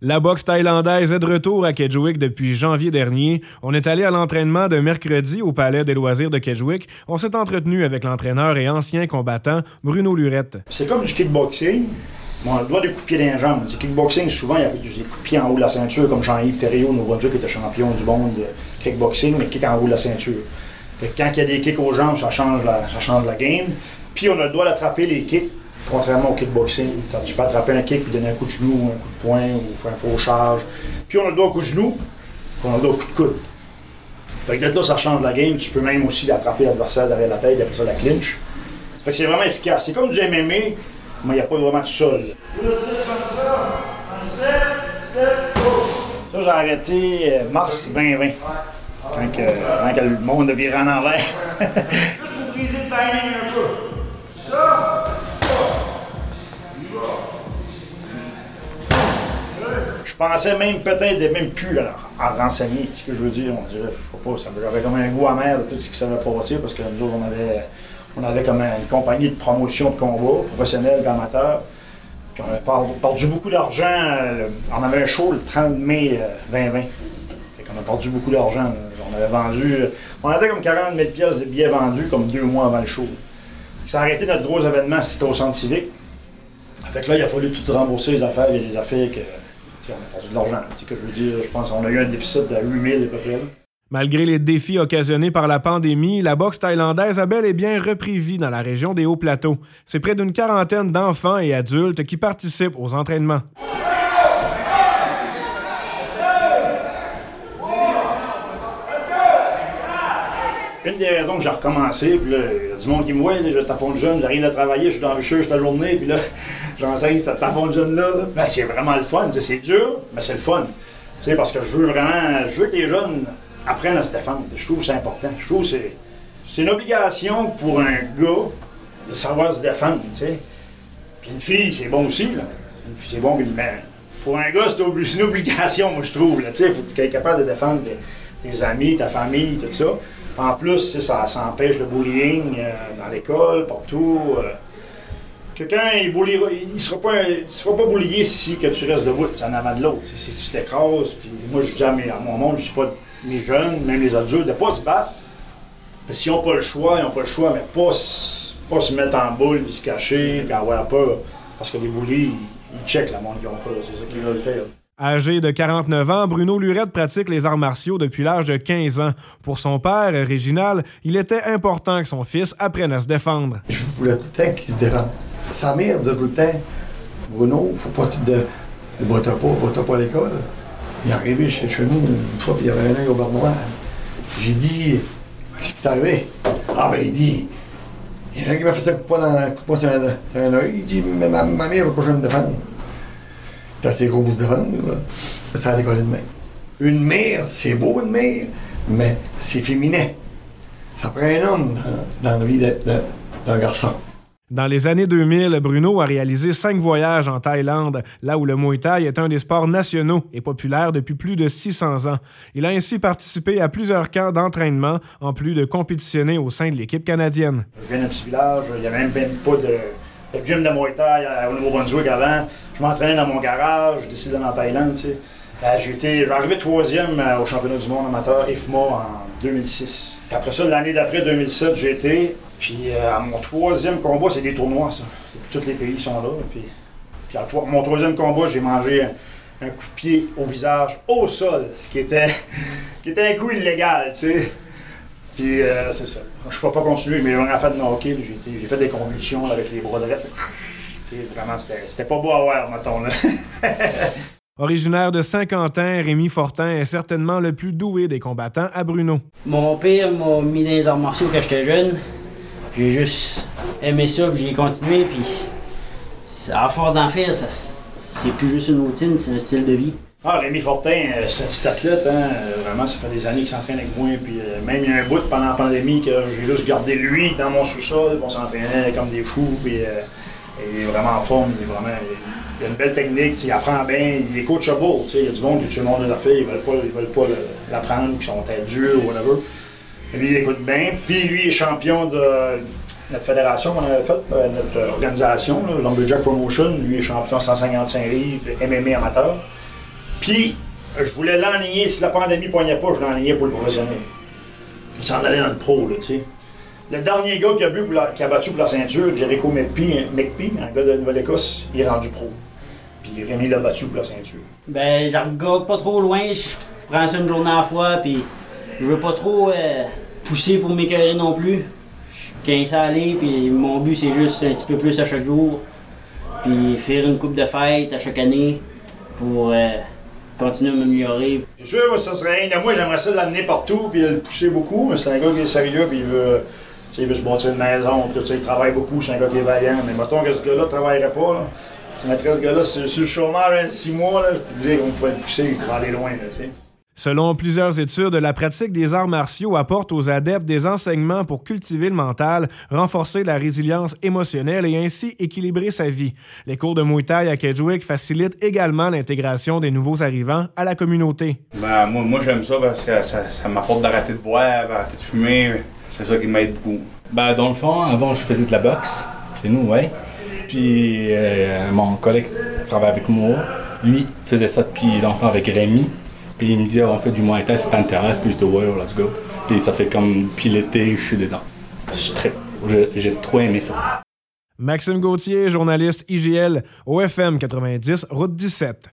La boxe thaïlandaise est de retour à Kedgewick depuis janvier dernier. On est allé à l'entraînement de mercredi au Palais des loisirs de Kedgewick. On s'est entretenu avec l'entraîneur et ancien combattant Bruno Lurette. C'est comme du kickboxing. Bon, on doit des coups de pied dans les jambes. Kickboxing, souvent, il y a des coups en haut de la ceinture, comme Jean-Yves Thériault, nous qui était champion du monde de kickboxing, mais kick en haut de la ceinture. Fait que quand il y a des kicks aux jambes, ça change la, ça game. Puis on a le droit d'attraper les kicks Contrairement au kickboxing, tu peux attraper un kick puis donner un coup de genou, un coup de poing ou faire un faux charge. Puis on a le doigt au coup de genou, puis on a le doigt au coup de coude. Fait que là, ça change la game. Tu peux même aussi attraper l'adversaire derrière la tête, après ça, la clinch. Fait que c'est vraiment efficace. C'est comme du MMA, mais il n'y a pas vraiment de sol. Ça, j'ai arrêté euh, mars 2020. Quand, que, que le monde virait en envers. Juste pour briser le timing un peu. Pensais même peut-être même plus à, renseigner, ce que je veux dire? On dirait, je sais pas, j'avais comme un goût amer de tout ce qui s'avait passé parce que nous autres, on avait, on avait comme une compagnie de promotion de combat, professionnelle amateur. Puis on avait perdu beaucoup d'argent. Euh, on avait un show le 30 mai 2020. Euh, fait qu'on a perdu beaucoup d'argent. On avait vendu. Euh, on avait comme 40 000 pièces de billets vendus comme deux mois avant le show. Ça a arrêté notre gros événement, c'était au centre civique. Fait que là, il a fallu tout rembourser les affaires. Il y a des affaires que on a eu un déficit de 8 000 à peu près. Malgré les défis occasionnés par la pandémie, la boxe thaïlandaise a bel et bien repris vie dans la région des Hauts-Plateaux. C'est près d'une quarantaine d'enfants et adultes qui participent aux entraînements. Une des raisons que j'ai recommencé, puis là, il y a du monde qui me voit, je tapon de jeune, j'arrive à travailler, je suis dans le toute la journée, puis là, j'enseigne ce tapon de jeune-là. Ben, c'est vraiment le fun, c'est dur, mais c'est le fun. parce que je veux vraiment, je veux que les jeunes apprennent à se défendre. Je trouve que c'est important. Je trouve que c'est, une obligation pour un gars de savoir se défendre. Puis une fille, c'est bon aussi, là. C'est bon, mais pour un gars, c'est une obligation, moi, je trouve, là, tu sais. Faut que tu capable de défendre tes amis, ta famille, tout ça. En plus, ça, ça empêche le bullying euh, dans l'école, partout. Euh. Quelqu'un, il ne sera pas, sera pas si que tu restes debout, c'est en avant de l'autre. Si tu t'écrases, puis moi je dis à, mon monde, je dis pas mes jeunes, même les adultes, de ne pas se battre. S'ils n'ont pas le choix, ils n'ont pas le choix, mais pas, pas se mettre en boule, se cacher, puis avoir peur. Parce que les bullies, ils, checkent la monde qui ont peur, c'est ça qu'ils veulent faire. Âgé de 49 ans, Bruno Lurette pratique les arts martiaux depuis l'âge de 15 ans. Pour son père, Réginal, il était important que son fils apprenne à se défendre. Je voulais tout le temps qu'il se défende. Sa mère disait tout le temps Bruno, faut pas te. De... Va pas, va pas à l'école. Il est arrivé chez, nous une fois, puis il y avait un œil au bar noir. J'ai dit Qu'est-ce qui t'est arrivé? Ah, ben, il dit Il y a un qui m'a fait un coup de poing dans un œil. Il dit Mais ma, mère va pas jamais me défendre. C'est assez gros pour se défendre. Ça a décollé de même. Une mère, c'est beau une mère, mais c'est féminin. Ça prend un homme dans, la vie d'un garçon. Dans les années 2000, Bruno a réalisé cinq voyages en Thaïlande, là où le Muay Thai est un des sports nationaux et populaire depuis plus de 600 ans. Il a ainsi participé à plusieurs camps d'entraînement, en plus de compétitionner au sein de l'équipe canadienne. Je viens d'un petit village, il n'y avait même pas de, gym de Muay Thai au Nouveau-Brunswick avant. Je m'entraînais dans mon garage, je décidais en Thaïlande, tu. Euh, j'ai été, arrivé troisième euh, au championnat du monde amateur IFMA en 2006. après ça, l'année d'après 2007, j'ai été. Puis euh, à mon troisième combat, c'est des tournois, ça. Tous les pays sont là. Puis, à mon troisième combat, j'ai mangé un, coup de pied au visage, au sol, qui était, qui était un coup illégal, tu sais. Puis c'est ça. Je ne peux pas continuer, mais on a fait de hockey, j'ai fait des convulsions avec les bras droits vraiment, c'était pas beau à voir, mettons. Là. Originaire de Saint-Quentin, Rémi Fortin est certainement le plus doué des combattants à Bruno. Mon père m'a mis dans les arts martiaux quand j'étais jeune. J'ai juste aimé ça, puis j'ai continué, puis à force d'en faire, c'est plus juste une routine, c'est un style de vie. Ah, Rémi Fortin, euh, c'est un petit athlète, hein? vraiment, ça fait des années qu'il s'entraîne avec moi. Puis euh, même il y a un bout pendant la pandémie que j'ai juste gardé lui dans mon sous-sol, on s'entraînait comme des fous. Puis, euh, il est vraiment en forme, il, est vraiment, il a une belle technique, il apprend bien, il est coachable. Il y a du monde qui tue le monde des affaires, ils veulent pas, ils veulent pas l'apprendre, qui sont tête dure ou whatever. Lui, il écoute bien. Puis lui, il est champion de notre fédération qu'on avait faite, euh, notre organisation, Lumberjack Promotion. Lui est champion 155 livres, MMA amateur. Puis, je voulais l'enligner. Si la pandémie ne poignait pas, je l'enlignais pour le professionnel. Il s'en allait dans le pro, là, tu sais. Le dernier gars qui a, bu qui a battu pour la ceinture, Jericho McPhee, McPhee, un gars de Nouvelle-Écosse, il est rendu pro. Puis Rémi l'a battu pour la ceinture. Ben, je regarde pas trop loin, je prends ça une journée à la fois, puis je veux pas trop euh, pousser pour m'écœurer non plus. 15 à aller, puis mon but c'est juste un petit peu plus à chaque jour, puis faire une coupe de fête à chaque année pour euh, continuer à m'améliorer. C'est sûr, ça serait rien de moi, j'aimerais ça l'amener partout puis le pousser beaucoup. mais C'est un gars qui est sérieux puis il veut, il veut se bâtir une maison, tout ça, il travaille beaucoup, c'est un gars qui est vaillant. Mais mettons que ce gars-là ne travaillerait pas. Tu mettrais ce gars-là sur, sur le chômage un 6 mois, je peux dire qu'on pouvait le pousser pour aller loin, tu sais. Selon plusieurs études, la pratique des arts martiaux apporte aux adeptes des enseignements pour cultiver le mental, renforcer la résilience émotionnelle et ainsi équilibrer sa vie. Les cours de Muay Thai à Kedgewick facilitent également l'intégration des nouveaux arrivants à la communauté. Ben, moi, moi j'aime ça parce que ça, ça m'apporte d'arrêter de boire, d'arrêter de fumer. C'est ça qui m'aide beaucoup. Ben, dans le fond, avant, je faisais de la boxe chez nous, ouais. Puis euh, mon collègue qui travaille avec moi, lui, faisait ça depuis longtemps avec Rémi. Puis il me disait, on fait du Muay Thai si t'intéresses. Puis je dis, ouais, let's go. Puis ça fait comme l'été, je suis dedans. J'ai trop aimé ça. Maxime Gauthier, journaliste IGL, OFM 90, route 17.